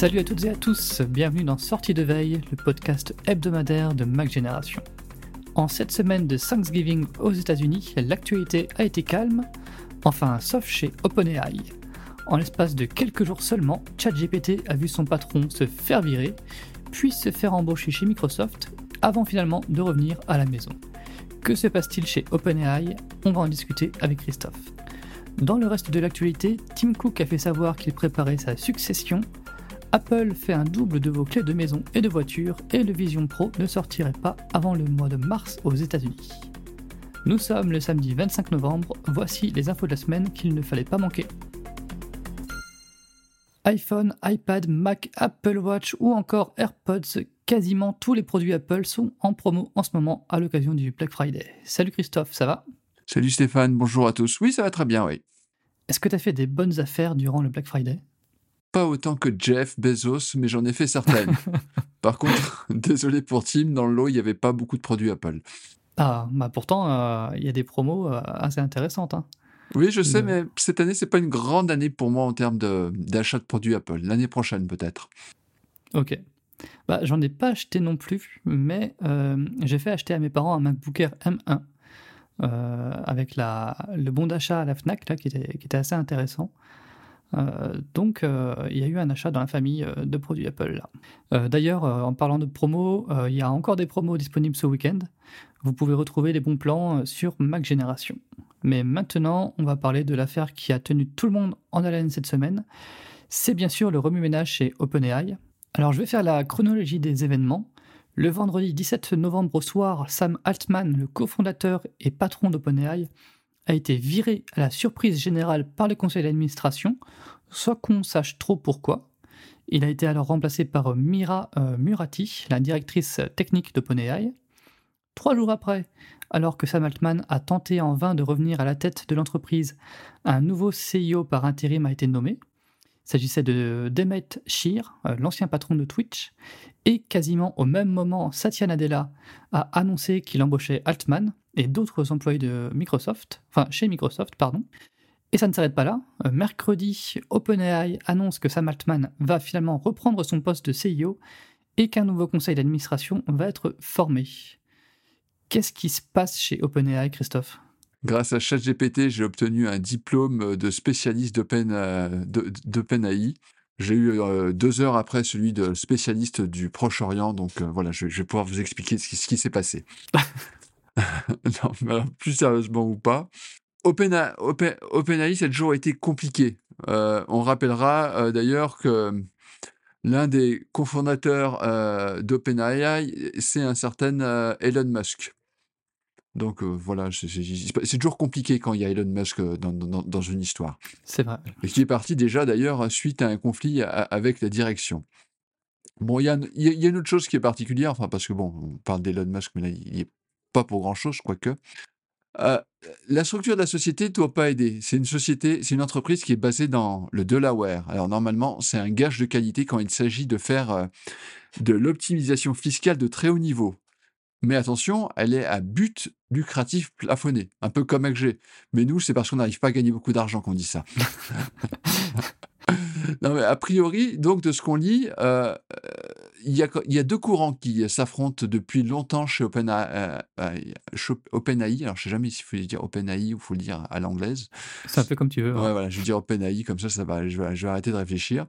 Salut à toutes et à tous, bienvenue dans Sortie de veille, le podcast hebdomadaire de Mac Génération. En cette semaine de Thanksgiving aux États-Unis, l'actualité a été calme, enfin sauf chez OpenAI. En l'espace de quelques jours seulement, ChatGPT a vu son patron se faire virer, puis se faire embaucher chez Microsoft, avant finalement de revenir à la maison. Que se passe-t-il chez OpenAI? On va en discuter avec Christophe. Dans le reste de l'actualité, Tim Cook a fait savoir qu'il préparait sa succession. Apple fait un double de vos clés de maison et de voiture et le Vision Pro ne sortirait pas avant le mois de mars aux États-Unis. Nous sommes le samedi 25 novembre, voici les infos de la semaine qu'il ne fallait pas manquer. iPhone, iPad, Mac, Apple Watch ou encore AirPods, quasiment tous les produits Apple sont en promo en ce moment à l'occasion du Black Friday. Salut Christophe, ça va? Salut Stéphane, bonjour à tous. Oui, ça va très bien, oui. Est-ce que tu as fait des bonnes affaires durant le Black Friday? Pas autant que Jeff Bezos, mais j'en ai fait certaines. Par contre, désolé pour Tim, dans le lot, il n'y avait pas beaucoup de produits Apple. Ah, bah pourtant, euh, il y a des promos euh, assez intéressantes. Hein. Oui, je sais, mais cette année, c'est pas une grande année pour moi en termes de- d'achat de, produits Apple. L'année prochaine, peut-être. Ok. Bah, j'en ai pas acheté non plus, mais euh, j'ai fait acheter à mes parents un MacBook Air M1 euh, avec la, le bon d'achat à la Fnac là, qui, était, qui était assez intéressant. Euh, donc, euh, il y a eu un achat dans la famille euh, de produits Apple. D'ailleurs, en parlant de promos, il y a encore des promos disponibles ce week-end. Vous pouvez retrouver les bons plans sur Mac Génération. Mais maintenant, on va parler de l'affaire qui a tenu tout le monde en haleine cette semaine. C'est bien sûr le remue-ménage chez OpenAI. Alors, je vais faire la chronologie des événements. Le vendredi 17 novembre au soir, Sam Altman, le cofondateur et patron d'OpenAI, a été viré à la surprise générale par le conseil d'administration, sans qu'on sache trop pourquoi. Il a été alors remplacé par Mira euh, Murati, la directrice technique d'OpenAI. Trois jours après, alors que Sam Altman a tenté en vain de revenir à la tête de l'entreprise, un nouveau CEO par intérim a été nommé. Il s'agissait de Demet Shir, euh, l'ancien patron de Twitch, et quasiment au même moment, Satya Nadella a annoncé qu'il embauchait Altman et d'autres employés de Microsoft, enfin chez Microsoft, pardon. Et ça ne s'arrête pas là. Euh, Mercredi, OpenAI annonce que Sam Altman va finalement reprendre son poste de CEO et qu'un nouveau conseil d'administration va être formé. Qu'est-ce qui se passe chez OpenAI, Christophe? Grâce à ChatGPT, j'ai obtenu un diplôme de spécialiste euh, de- d'OpenAI. J'ai eu euh, deux heures après celui de spécialiste du Proche-Orient, donc euh, voilà, je, je vais pouvoir vous expliquer ce qui, ce qui s'est passé. non, mais plus sérieusement ou pas, OpenA- Open- OpenAI, ça a toujours été compliqué. Euh, on rappellera euh, d'ailleurs que l'un des cofondateurs euh, d'OpenAI, c'est un certain euh, Elon Musk. Donc euh, voilà, c'est toujours compliqué quand il y a Elon Musk euh, dans, dans- dans une histoire. C'est vrai. Et qui est parti déjà d'ailleurs suite à un conflit avec la direction. Bon, il y, y a- une autre chose qui est particulière, enfin, parce que bon, on parle d'Elon Musk, mais là, il n'est pas pour grand-chose, quoique. Euh, la structure de la société ne doit pas aider. C'est une société, c'est une entreprise qui est basée dans le Delaware. Alors, normalement, c'est un gage de qualité quand il s'agit de faire euh, de l'optimisation fiscale de très haut niveau. Mais attention, elle est à but lucratif plafonné, un peu comme AG. Mais nous, c'est parce qu'on n'arrive pas à gagner beaucoup d'argent qu'on dit ça. non, mais a priori, donc, de ce qu'on lit, euh, il y, a, il y a deux courants qui s'affrontent depuis longtemps chez OpenAI. euh, euh, OpenAI. Alors, je sais jamais s'il faut dire OpenAI ou il faut le dire à l'anglaise. Un peu comme tu veux. hein. Ouais, voilà, je vais dire OpenAI, comme ça, ça va, je, vais, je vais arrêter de réfléchir.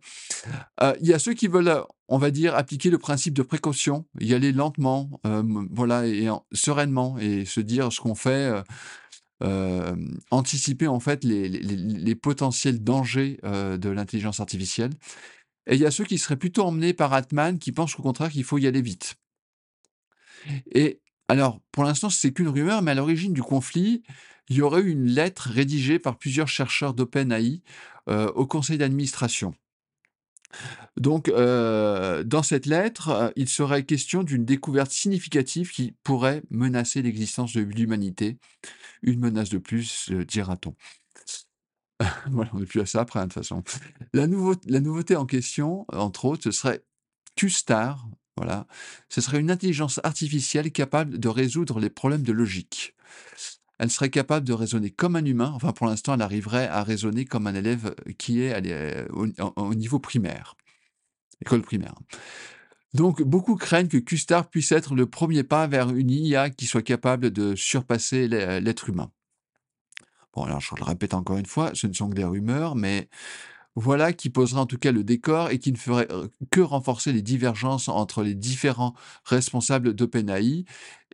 Euh, Il y a ceux qui veulent, on va dire, appliquer le principe de précaution, y aller lentement, euh, voilà, et en- sereinement, et se dire ce qu'on fait, euh, euh, anticiper en fait les, les- les- les potentiels dangers euh, de l'intelligence artificielle. Et il y a ceux qui seraient plutôt emmenés par Altman, qui pensent au contraire qu'il faut y aller vite. Et alors, pour l'instant, c'est qu'une rumeur, mais à l'origine du conflit, il y aurait eu une lettre rédigée par plusieurs chercheurs d'OpenAI euh, au conseil d'administration. Donc, euh, dans cette lettre, euh, il serait question d'une découverte significative qui pourrait menacer l'existence de l'humanité. Une menace de plus, dira-t-on. voilà, on n'est plus à ça après, hein, de toute façon. La, nouveau- la nouveauté en question, entre autres, ce serait QStar. Voilà. Ce serait une intelligence artificielle capable de résoudre les problèmes de logique. Elle serait capable de raisonner comme un humain. Enfin, pour l'instant, elle arriverait à raisonner comme un élève qui est euh, au, au niveau primaire, école primaire. Donc, beaucoup craignent que QStar puisse être le premier pas vers une IA qui soit capable de surpasser l'e- l'être humain. Bon, alors je le répète encore une fois, ce ne sont que des rumeurs, mais voilà qui posera en tout cas le décor et qui ne ferait euh, que renforcer les divergences entre les différents responsables d'OpenAI.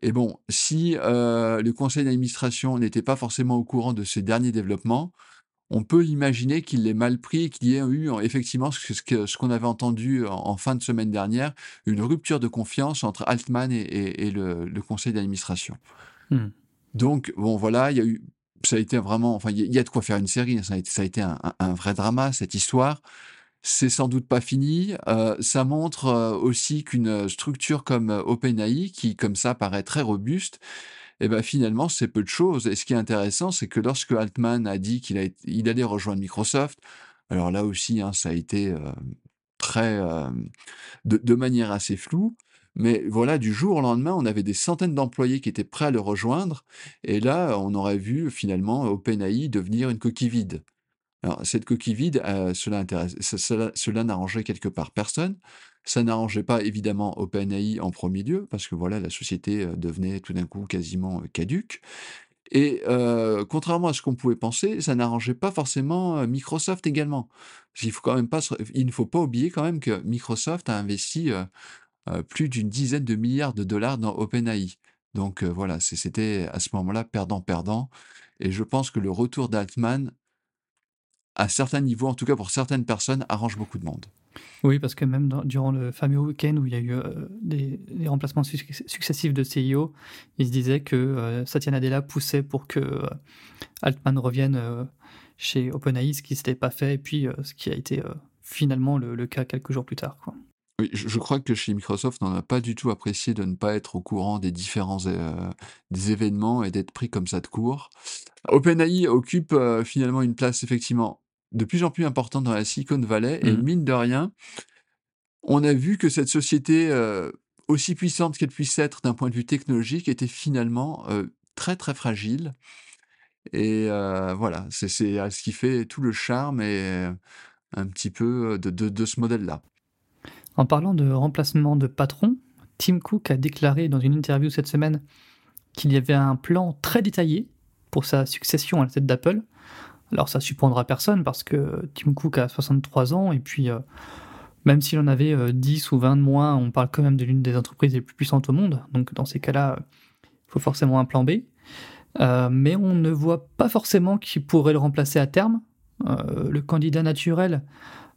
Et bon, si euh, le conseil d'administration n'était pas forcément au courant de ces derniers développements, on peut imaginer qu'il l'ait mal pris et qu'il y ait eu euh, effectivement ce qu'on avait entendu en, en fin de semaine dernière, une rupture de confiance entre Altman et, et- et le, le conseil d'administration. Hmm. Donc, bon, voilà, il y a eu, ça a été vraiment, enfin, il y, a- de quoi faire une série. hein, Ça a été, ça a été un, vrai drama, cette histoire. C'est sans doute pas fini. Euh, ça montre euh, aussi qu'une structure comme euh, OpenAI, qui comme ça paraît très robuste, eh ben finalement c'est peu de choses. Et ce qui est intéressant, c'est que lorsque Altman a dit qu'il allait rejoindre Microsoft, alors là aussi, hein, ça a été très de manière assez floue. Mais voilà, du jour au lendemain, on avait des centaines d'employés qui étaient prêts à le rejoindre. Et là, on aurait vu finalement OpenAI devenir une coquille vide. Alors, cette coquille vide, euh, cela, n'arrangeait quelque part personne. Ça n'arrangeait pas évidemment OpenAI en premier lieu, parce que voilà, la société euh, devenait tout d'un coup quasiment euh, caduque. Et contrairement à ce qu'on pouvait penser, ça n'arrangeait pas forcément Microsoft également. Il ne faut pas oublier quand même que Microsoft a investi plus d'une dizaine de milliards de dollars dans OpenAI. Donc euh, voilà, c'était à ce moment-là perdant-perdant. Et je pense que le retour d'Altman, à certains niveaux, en tout cas pour certaines personnes, arrange beaucoup de monde. Oui, parce que même durant le fameux week-end où il y a eu euh, des, remplacements suc- successifs de CIO, il se disait que euh, Satya Nadella poussait pour que euh, Altman revienne euh, chez OpenAI, ce qui ne s'était pas fait, et puis euh, ce qui a été euh, finalement le, cas quelques jours plus tard. Oui, je, crois que chez Microsoft, on n'a pas du tout apprécié de ne pas être au courant des différents euh, des événements et d'être pris comme ça de court. OpenAI occupe euh, finalement une place effectivement de plus en plus importante dans la Silicon Valley et Mhm. mine de rien, on a vu que cette société, euh, aussi puissante qu'elle puisse être d'un point de vue technologique, était finalement euh, très très fragile. Et euh, voilà, c'est c'est, euh, ce qui fait tout le charme et un petit peu de, de- de ce modèle-là. En parlant de remplacement de patron, Tim Cook a déclaré dans une interview cette semaine qu'il y avait un plan très détaillé pour sa succession à la tête d'Apple. Alors ça surprendra personne parce que Tim Cook a 63 ans et puis euh, même s'il en avait euh, 10 ou 20 de moins, on parle quand même de l'une des entreprises les plus puissantes au monde. Donc dans ces cas-là, il faut forcément un plan B. Euh, mais on ne voit pas forcément qui pourrait le remplacer à terme. Euh, le candidat naturel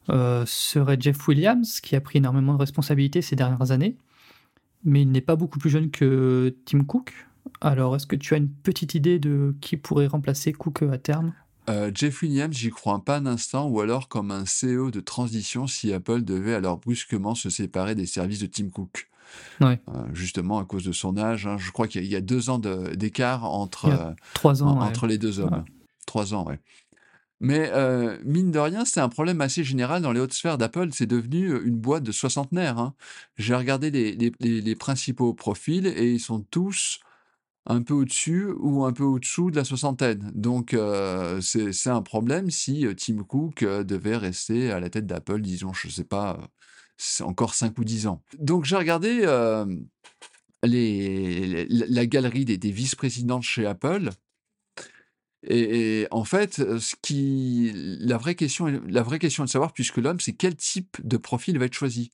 euh, serait Jeff Williams, qui a pris énormément de responsabilités ces dernières années, mais il n'est pas beaucoup plus jeune que Tim Cook. Alors, est-ce que tu as une petite idée de qui pourrait remplacer Cook à terme? Euh, Jeff Williams, j'y crois pas un instant, ou alors comme un CEO de transition si Apple devait alors brusquement se séparer des services de Tim Cook. Ouais. Euh, justement à cause de son âge. hein. Je crois qu'il y, a- il y a deux ans d'écart entre, Trois ans. ouais. entre les deux hommes. Ouais. Trois ans, ouais. Mais euh, mine de rien, c'est un problème assez général dans les hautes sphères d'Apple. C'est devenu euh, une boîte de soixantenaires. hein. J'ai regardé les, principaux profils et ils sont tous un peu au-dessus ou un peu au-dessous de la soixantaine. Donc euh, c'est un problème si Tim Cook devait rester à la tête d'Apple, disons, je sais pas, encore 5 ou 10 ans. Donc j'ai regardé la galerie des, des vice-présidents chez Apple. Et, et en fait, ce qui, la vraie question, est- la vraie question est de savoir, puisque l'homme, c'est quel type de profil va être choisi.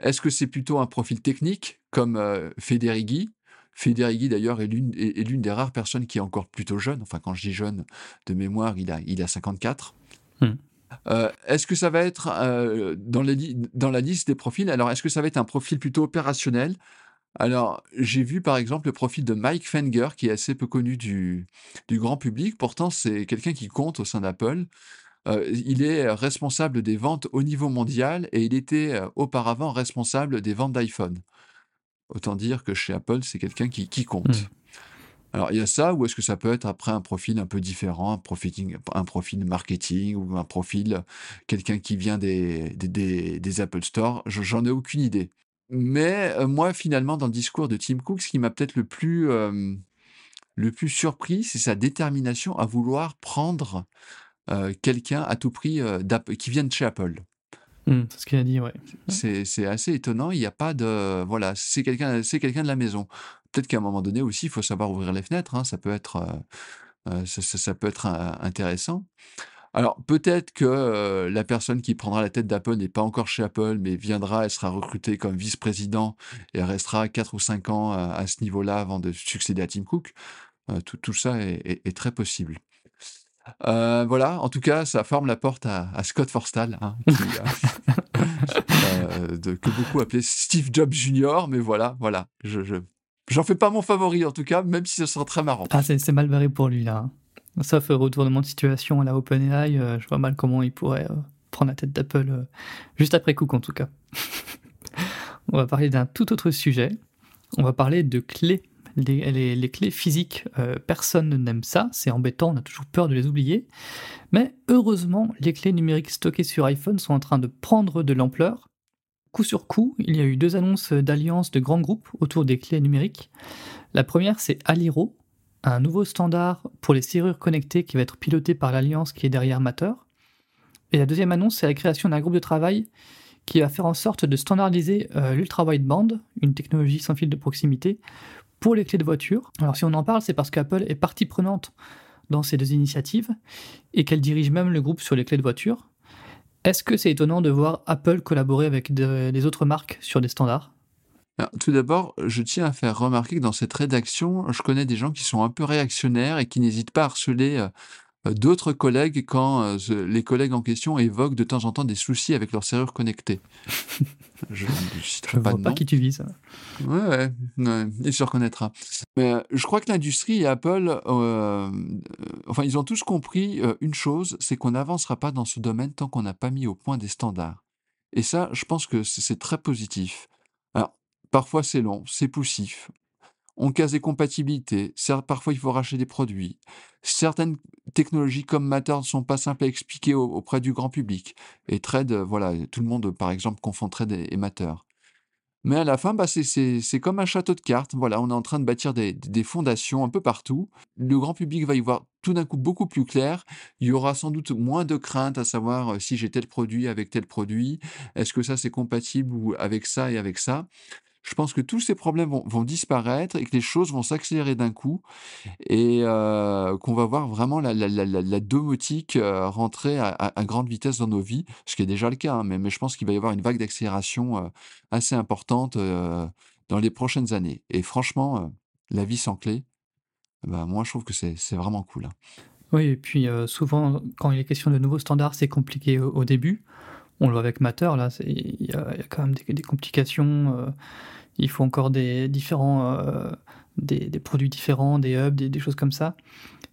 Est-ce que c'est plutôt un profil technique, comme euh, Federighi? Federighi, d'ailleurs, est l'une est, est l'une des rares personnes qui est encore plutôt jeune. Enfin, quand je dis jeune, de mémoire, il a, il a 54. Hmm. Euh, est-ce que ça va être euh, dans la liste des profils? Alors, est-ce que ça va être un profil plutôt opérationnel alors, j'ai vu par exemple le profil de Mike Fenger, qui est assez peu connu du, du grand public. Pourtant, c'est quelqu'un qui compte au sein d'Apple. Euh, il est responsable des ventes au niveau mondial et il était euh, auparavant responsable des ventes d'iPhone. Autant dire que chez Apple, c'est quelqu'un qui, qui compte. Mm. Alors, il y a ça, ou est-ce que ça peut être après un profil un peu différent, un profil, un profil marketing ou un profil, quelqu'un qui vient des, des, des- des Apple Store? Je- J'en ai aucune idée. Mais euh, moi, finalement, dans le discours de Tim Cook, ce qui m'a peut-être le plus, euh, le plus surpris, c'est sa détermination à vouloir prendre euh, quelqu'un à tout prix qui vient de chez Apple. Hmm, c'est ce qu'il a dit, ouais. C'est assez étonnant. Il n'y a pas de. Voilà, c'est quelqu'un c'est quelqu'un de la maison. Peut-être qu'à un moment donné aussi, il faut savoir ouvrir les fenêtres. hein, Ça peut être, ça, ça- ça peut être intéressant. Alors, peut-être que euh, la personne qui prendra la tête d'Apple n'est pas encore chez Apple, mais viendra, elle sera recrutée comme vice-président et restera 4 ou 5 ans à ce niveau-là avant de succéder à Tim Cook. Euh, tout, ça est, très possible. Euh, voilà, en tout cas, ça forme la porte à, Scott Forstall, hein, qui, que beaucoup appelaient Steve Jobs Jr. Mais voilà, voilà, je, je- j'en fais pas mon favori en tout cas, même si ce sera très marrant. Ah, c'est c'est mal barré pour lui, là. Sauf euh, retournement de situation à la OpenAI, euh, je vois mal comment il pourrait euh, prendre la tête d'Apple euh, juste après Cook, en tout cas. On va parler d'un tout autre sujet. On va parler de clés. Les, les- clés physiques, personne n'aime ça, c'est embêtant, on a toujours peur de les oublier. Mais heureusement, les clés numériques stockées sur iPhone sont en train de prendre de l'ampleur. Coup sur coup, il y a eu deux annonces d'alliance de grands groupes autour des clés numériques. La première, c'est Aliro, un nouveau standard pour les serrures connectées qui va être piloté par l'alliance qui est derrière Matter. Et la deuxième annonce, c'est la création d'un groupe de travail qui va faire en sorte de standardiser euh, l'ultra-wideband, une technologie sans fil de proximité, pour les clés de voiture. Alors si on en parle, c'est parce qu'Apple est partie prenante dans ces deux initiatives et qu'elle dirige même le groupe sur les clés de voiture. Est-ce que c'est étonnant de voir Apple collaborer avec de- des autres marques sur des standards? Alors, tout d'abord, je tiens à faire remarquer que dans cette rédaction, je connais des gens qui sont un peu réactionnaires et qui n'hésitent pas à harceler euh, euh, d'autres collègues quand euh, les collègues en question évoquent de temps en temps des soucis avec leur serrure connectée. je ne citerai Je pas vois de pas qui tu vises. Ouais, ouais, ouais, il se reconnaîtra. Mais euh, je crois que l'industrie et Apple, euh, euh, enfin, ils ont tous compris une chose, c'est qu'on n'avancera pas dans ce domaine tant qu'on n'a pas mis au point des standards. Et ça, je pense que c'est très positif. Parfois c'est long, c'est poussif. On casse des compatibilités. Parfois il faut racheter des produits. Certaines technologies comme Matter ne sont pas simples à expliquer au- auprès du grand public. Et Trade, euh, voilà, tout le monde, par exemple, confond Trade et, Matter. Mais à la fin, bah, c'est- comme un château de cartes. Voilà, on est en train de bâtir des, fondations un peu partout. Le grand public va y voir tout d'un coup beaucoup plus clair. Il y aura sans doute moins de crainte à savoir euh, si j'ai tel produit avec tel produit. Est-ce que ça c'est compatible avec ça et avec ça Je pense que tous ces problèmes vont, disparaître et que les choses vont s'accélérer d'un coup et euh, qu'on va voir vraiment la, domotique euh, rentrer à, grande vitesse dans nos vies, ce qui est déjà le cas, hein, mais, je pense qu'il va y avoir une vague d'accélération euh, assez importante dans les prochaines années. Et franchement, la vie sans clé, bah, moi je trouve que c'est vraiment cool. hein. Oui, et puis souvent, quand il est question de nouveaux standards, c'est compliqué au début. On le voit avec Matter, là, il y, a quand même des, des complications. euh, il faut encore des différents, euh, des, produits différents, des hubs, des, choses comme ça.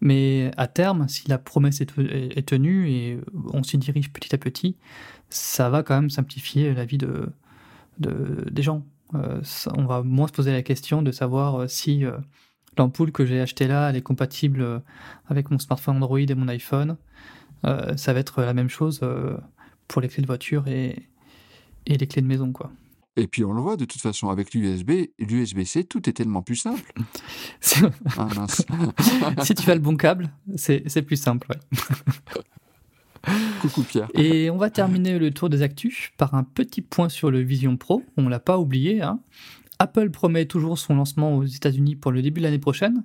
Mais à terme, si la promesse est, tenue et on s'y dirige petit à petit, ça va quand même simplifier la vie de, des gens. Euh, on va moins se poser la question de savoir si l'ampoule que j'ai achetée là, elle est compatible avec mon smartphone Android et mon iPhone. ça va être la même chose pour les clés de voiture et, et les clés de maison, quoi. Et puis on le voit de toute façon avec l'USB, l'USB-C, tout est tellement plus simple. Ah, si tu as le bon câble, c'est plus simple. Coucou Pierre. Et on va terminer le tour des actus par un petit point sur le Vision Pro. On l'a pas oublié. Hein. Apple promet toujours son lancement aux États-Unis pour le début de l'année prochaine.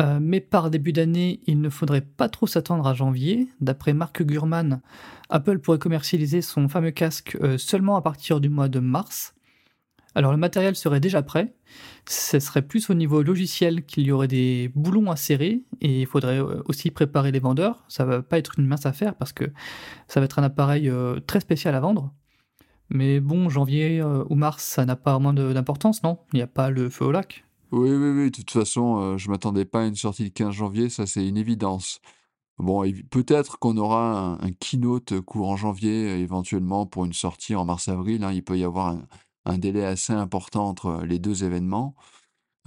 Euh, mais par début d'année, il ne faudrait pas trop s'attendre à janvier. D'après Mark Gurman, Apple pourrait commercialiser son fameux casque euh, seulement à partir du mois de mars. Alors le matériel serait déjà prêt, ce serait plus au niveau logiciel qu'il y aurait des boulons à serrer et il faudrait euh, aussi préparer les vendeurs. Ça va pas être une mince affaire parce que ça va être un appareil très spécial à vendre. Mais bon, janvier ou mars, ça n'a pas moins d'importance, non? Il n'y a pas le feu au lac. Oui, oui, oui. De toute façon, je euh, je m'attendais pas à une sortie le 15 janvier, ça c'est une évidence. Bon, peut-être qu'on aura un, keynote courant janvier, éventuellement pour une sortie en mars-avril. Hein. Il peut y avoir un, délai assez important entre les deux événements.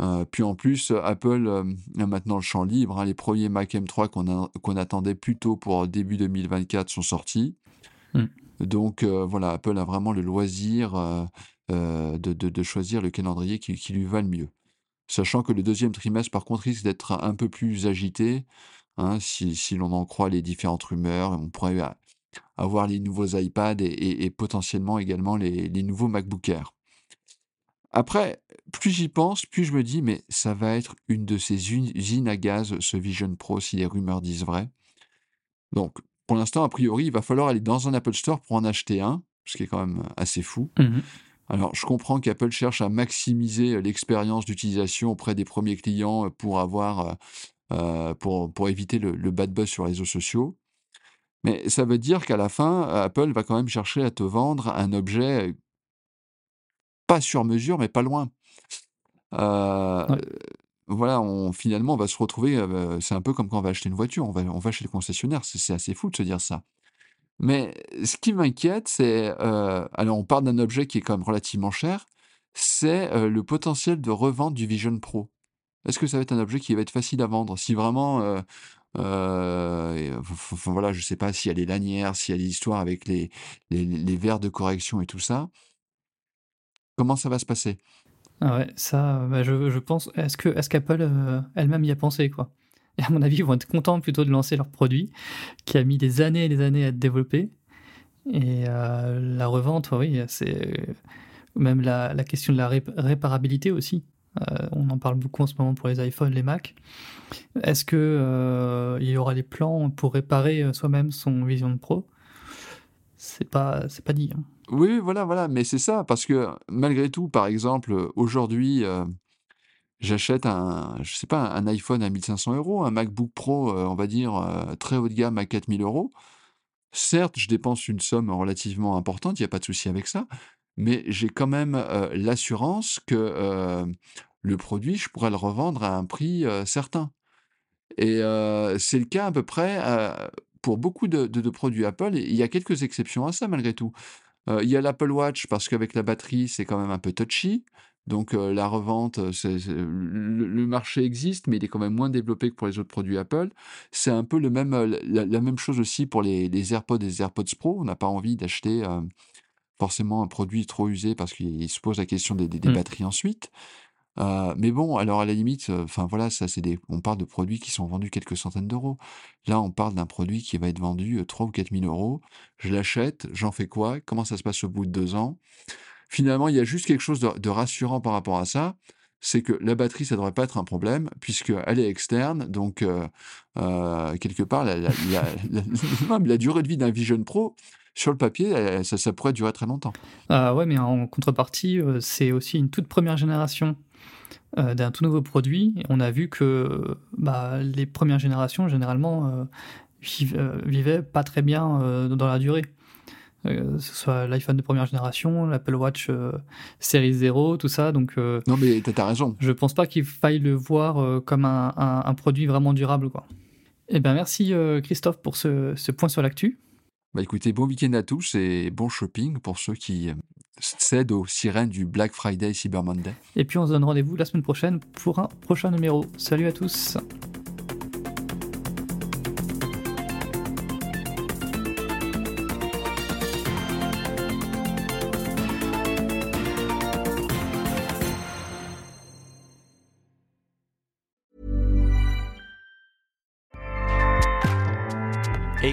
Euh, puis en plus, Apple euh, a maintenant le champ libre. Hein. Les premiers Mac M3 qu'on attendait plutôt pour début 2024 sont sortis. Mmh. Donc voilà, Apple a vraiment le loisir de, choisir le calendrier qui lui va le mieux. Sachant que le deuxième trimestre, par contre, risque d'être un peu plus agité, hein, si, l'on en croit les différentes rumeurs. On pourrait avoir les nouveaux iPads et, potentiellement également les, nouveaux MacBook Air. Après, plus j'y pense, plus je me dis, mais ça va être une de ces usines à gaz, ce Vision Pro, si les rumeurs disent vrai. Donc, pour l'instant, a priori, il va falloir aller dans un Apple Store pour en acheter un, ce qui est quand même assez fou. Mmh alors, je comprends qu'Apple cherche à maximiser l'expérience d'utilisation auprès des premiers clients pour avoir, pour, pour éviter le, bad buzz sur les réseaux sociaux. Mais ça veut dire qu'à la fin, Apple va quand même chercher à te vendre un objet pas sur mesure, mais pas loin. Voilà, on, finalement, on va se retrouver. c'est un peu comme quand on va acheter une voiture. On va, on va chez le concessionnaire. C'est assez fou de se dire ça. Mais ce qui m'inquiète, c'est, euh, alors on parle d'un objet qui est quand même relativement cher, c'est euh, le potentiel de revente du Vision Pro. Est-ce que ça va être un objet qui va être facile à vendre? Si vraiment, euh, voilà, je sais pas s'il y a les lanières, s'il y a des histoires avec les, les, verres de correction et tout ça, comment ça va se passer? Ah ouais, ça, bah, je, je, pense, est-ce qu'Apple elle-même y a pensé quoi? Et à mon avis, ils vont être contents plutôt de lancer leur produit qui a mis des années et des années à être développé. Et euh, la revente, oui, c'est même la, question de la réparabilité aussi. Euh, on en parle beaucoup en ce moment pour les iPhones, les Mac. Est-ce que euh, il y aura des plans pour réparer soi-même son Vision Pro? C'est pas, c'est pas dit. Hein. Oui, voilà, voilà, mais c'est ça, parce que malgré tout, par exemple, aujourd'hui, j'achète un, je sais pas, un iPhone à 1500 euros, un MacBook Pro, euh, on va dire, euh, très haut de gamme à 4000 euros. Certes, je dépense une somme relativement importante, il n'y a pas de souci avec ça, mais j'ai quand même euh, l'assurance que le produit, je pourrais le revendre à un prix certain. Et c'est le cas à peu près pour beaucoup de, de, produits Apple. il y a quelques exceptions à ça malgré tout. il y a l'Apple Watch parce qu'avec la batterie, c'est quand même un peu touchy. Donc la revente, le, marché existe, mais il est quand même moins développé que pour les autres produits Apple. C'est un peu le même, la, même chose aussi pour les, AirPods et les AirPods Pro. On n'a pas envie d'acheter forcément un produit trop usé parce qu'il se pose la question des, mmh. batteries ensuite. mais bon, alors à la limite, enfin voilà, ça c'est des, on parle de produits qui sont vendus quelques centaines d'euros. Là, on parle d'un produit qui va être vendu 3 ou 4 000 euros. Je l'achète, j'en fais quoi? Comment ça se passe au bout de deux ans? Finalement, il y a juste quelque chose de, rassurant par rapport à ça, c'est que la batterie, ça ne devrait pas être un problème, puisqu'elle est externe, donc euh, euh, quelque part, la, durée de vie d'un Vision Pro, sur le papier, ça, pourrait durer très longtemps. Ah ouais, mais en contrepartie, euh, c'est aussi une toute première génération d'un tout nouveau produit. On a vu que bah, les premières générations, généralement, vivaient pas très bien dans la durée. Euh, ce soit l'iPhone de première génération, l'Apple Watch euh, série 0, tout ça. Donc, euh, non, mais t'as raison. Je pense pas qu'il faille le voir comme un, un, produit vraiment durable. Quoi. Eh ben merci Christophe pour ce, ce point sur l'actu. Bah écoutez, bon week-end à tous et bon shopping pour ceux qui cèdent aux sirènes du Black Friday Cyber Monday. Et puis on se donne rendez-vous la semaine prochaine pour un prochain numéro. Salut à tous.